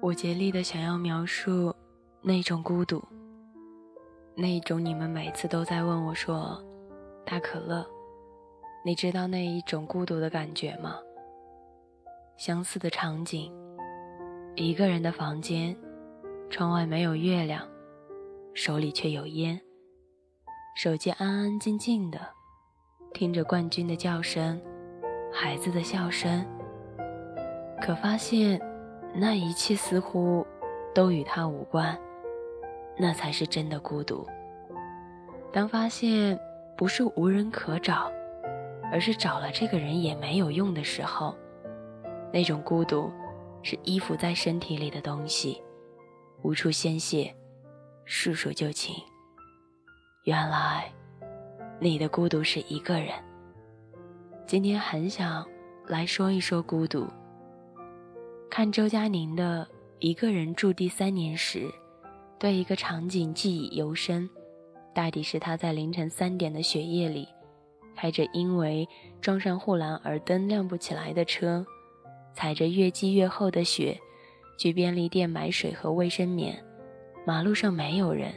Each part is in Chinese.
我竭力的想要描述那种孤独，那种你们每次都在问我说：“大可乐，你知道那一种孤独的感觉吗？”相似的场景，一个人的房间，窗外没有月亮，手里却有烟，手机安安静静的，听着冠军的叫声，孩子的笑声，可发现。那一切似乎都与他无关，那才是真的孤独。当发现不是无人可找，而是找了这个人也没有用的时候，那种孤独是依附在身体里的东西，无处宣泄，束手就擒。原来你的孤独是一个人。今天很想来说一说孤独。看周佳宁的《一个人住第三年》时，对一个场景记忆犹深。大抵是他在凌晨三点的雪夜里，开着因为撞上护栏而灯亮不起来的车，踩着越积越厚的雪，去便利店买水和卫生棉。马路上没有人，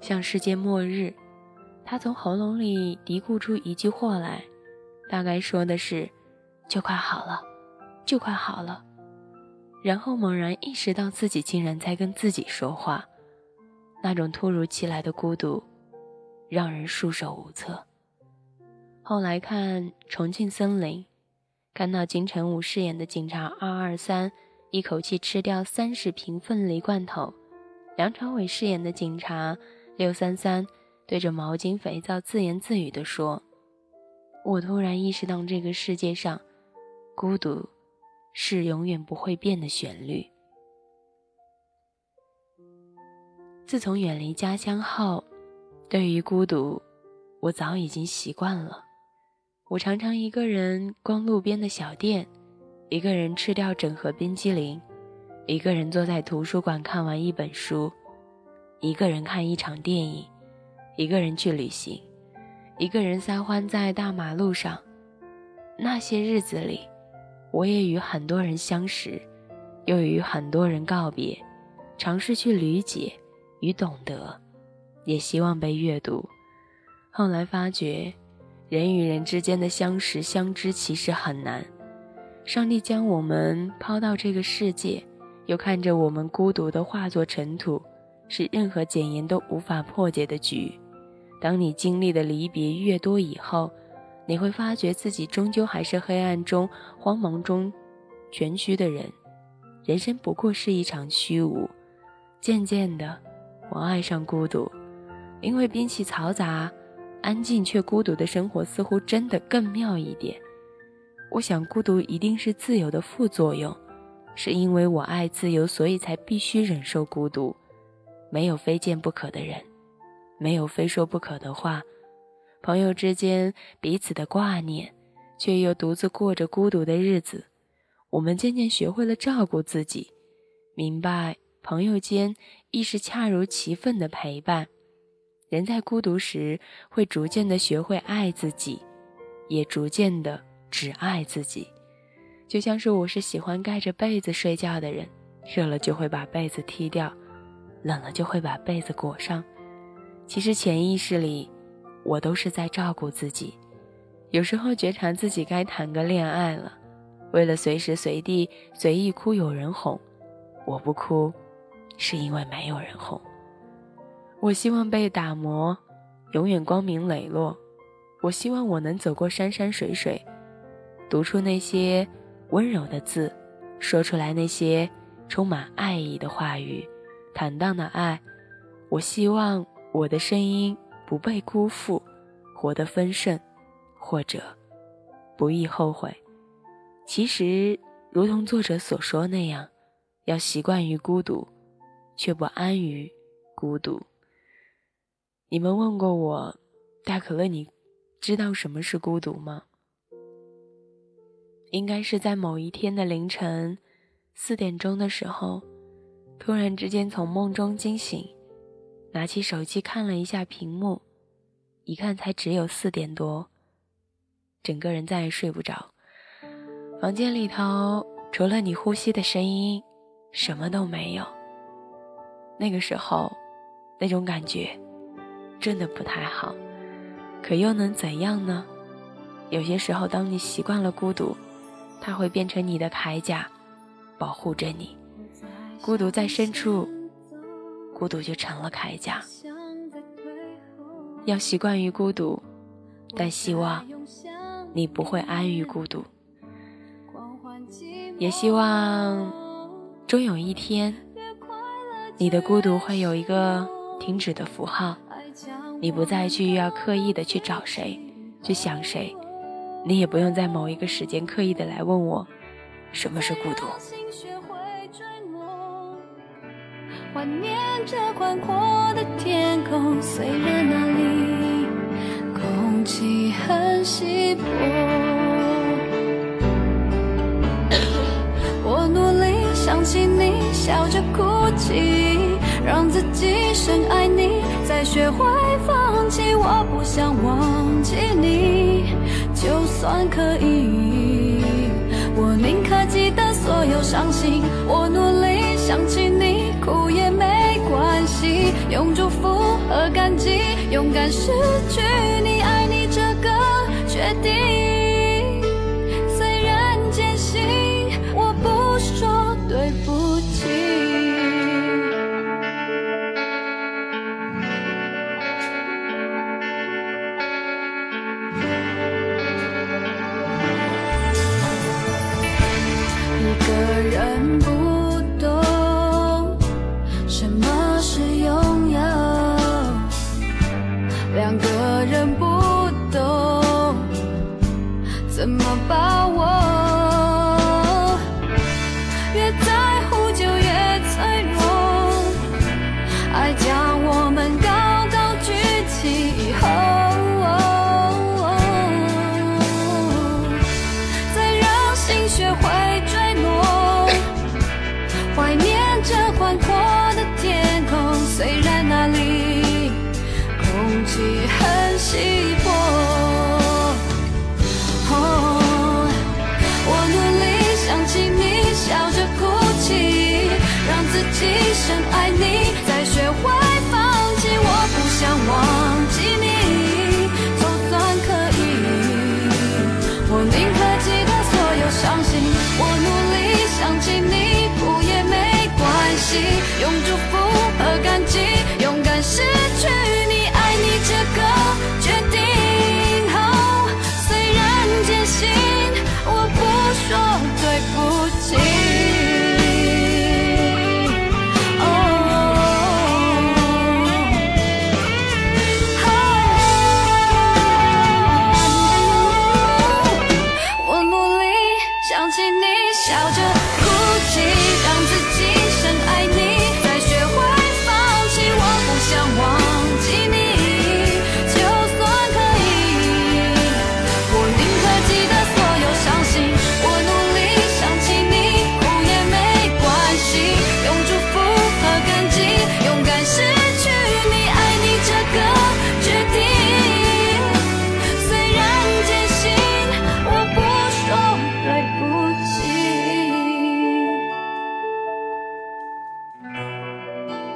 像世界末日。他从喉咙里嘀咕出一句话来，大概说的是：“就快好了，就快好了。”然后猛然意识到自己竟然在跟自己说话，那种突如其来的孤独，让人束手无策。后来看《重庆森林》，看到金城武饰演的警察二二三一口气吃掉三十瓶凤梨罐头，梁朝伟饰演的警察六三三对着毛巾肥皂自言自语地说：“我突然意识到这个世界上，孤独。”是永远不会变的旋律。自从远离家乡后，对于孤独，我早已经习惯了。我常常一个人逛路边的小店，一个人吃掉整盒冰激凌，一个人坐在图书馆看完一本书，一个人看一场电影，一个人去旅行，一个人撒欢在大马路上。那些日子里。我也与很多人相识，又与很多人告别，尝试去理解与懂得，也希望被阅读。后来发觉，人与人之间的相识相知其实很难。上帝将我们抛到这个世界，又看着我们孤独的化作尘土，是任何检验都无法破解的局。当你经历的离别越多以后，你会发觉自己终究还是黑暗中、慌忙中蜷曲的人，人生不过是一场虚无。渐渐的，我爱上孤独，因为比起嘈杂、安静却孤独的生活，似乎真的更妙一点。我想，孤独一定是自由的副作用，是因为我爱自由，所以才必须忍受孤独。没有非见不可的人，没有非说不可的话。朋友之间彼此的挂念，却又独自过着孤独的日子。我们渐渐学会了照顾自己，明白朋友间亦是恰如其分的陪伴。人在孤独时，会逐渐的学会爱自己，也逐渐的只爱自己。就像是我是喜欢盖着被子睡觉的人，热了就会把被子踢掉，冷了就会把被子裹上。其实潜意识里。我都是在照顾自己，有时候觉察自己该谈个恋爱了。为了随时随地随意哭有人哄，我不哭，是因为没有人哄。我希望被打磨，永远光明磊落。我希望我能走过山山水水，读出那些温柔的字，说出来那些充满爱意的话语，坦荡的爱。我希望我的声音。不被辜负，活得丰盛，或者不易后悔。其实，如同作者所说那样，要习惯于孤独，却不安于孤独。你们问过我，大可乐，你知道什么是孤独吗？应该是在某一天的凌晨四点钟的时候，突然之间从梦中惊醒。拿起手机看了一下屏幕，一看才只有四点多，整个人再也睡不着。房间里头除了你呼吸的声音，什么都没有。那个时候，那种感觉真的不太好。可又能怎样呢？有些时候，当你习惯了孤独，它会变成你的铠甲，保护着你。孤独在深处，孤独就成了铠甲。要习惯于孤独，但希望你不会安于孤独。也希望终有一天，你的孤独会有一个停止的符号。你不再去要刻意的去找谁，去想谁，你也不用在某一个时间刻意的来问我，什么是孤独。怀念着宽阔的天空，虽然那里空气很稀薄。我努力想起你，笑着哭泣。让自己深爱你，再学会放弃。我不想忘记你，就算可以，我宁可的所有伤心。我努力想起你，哭也没关系。用祝福和感激，勇敢失去你，爱你这个决定。不懂什么是拥有两个人不懂怎么把握。起深爱你，再学会放弃。我不想忘记你，就算可以，我宁可记得所有伤心。我努力想起你，哭也没关系，用祝福。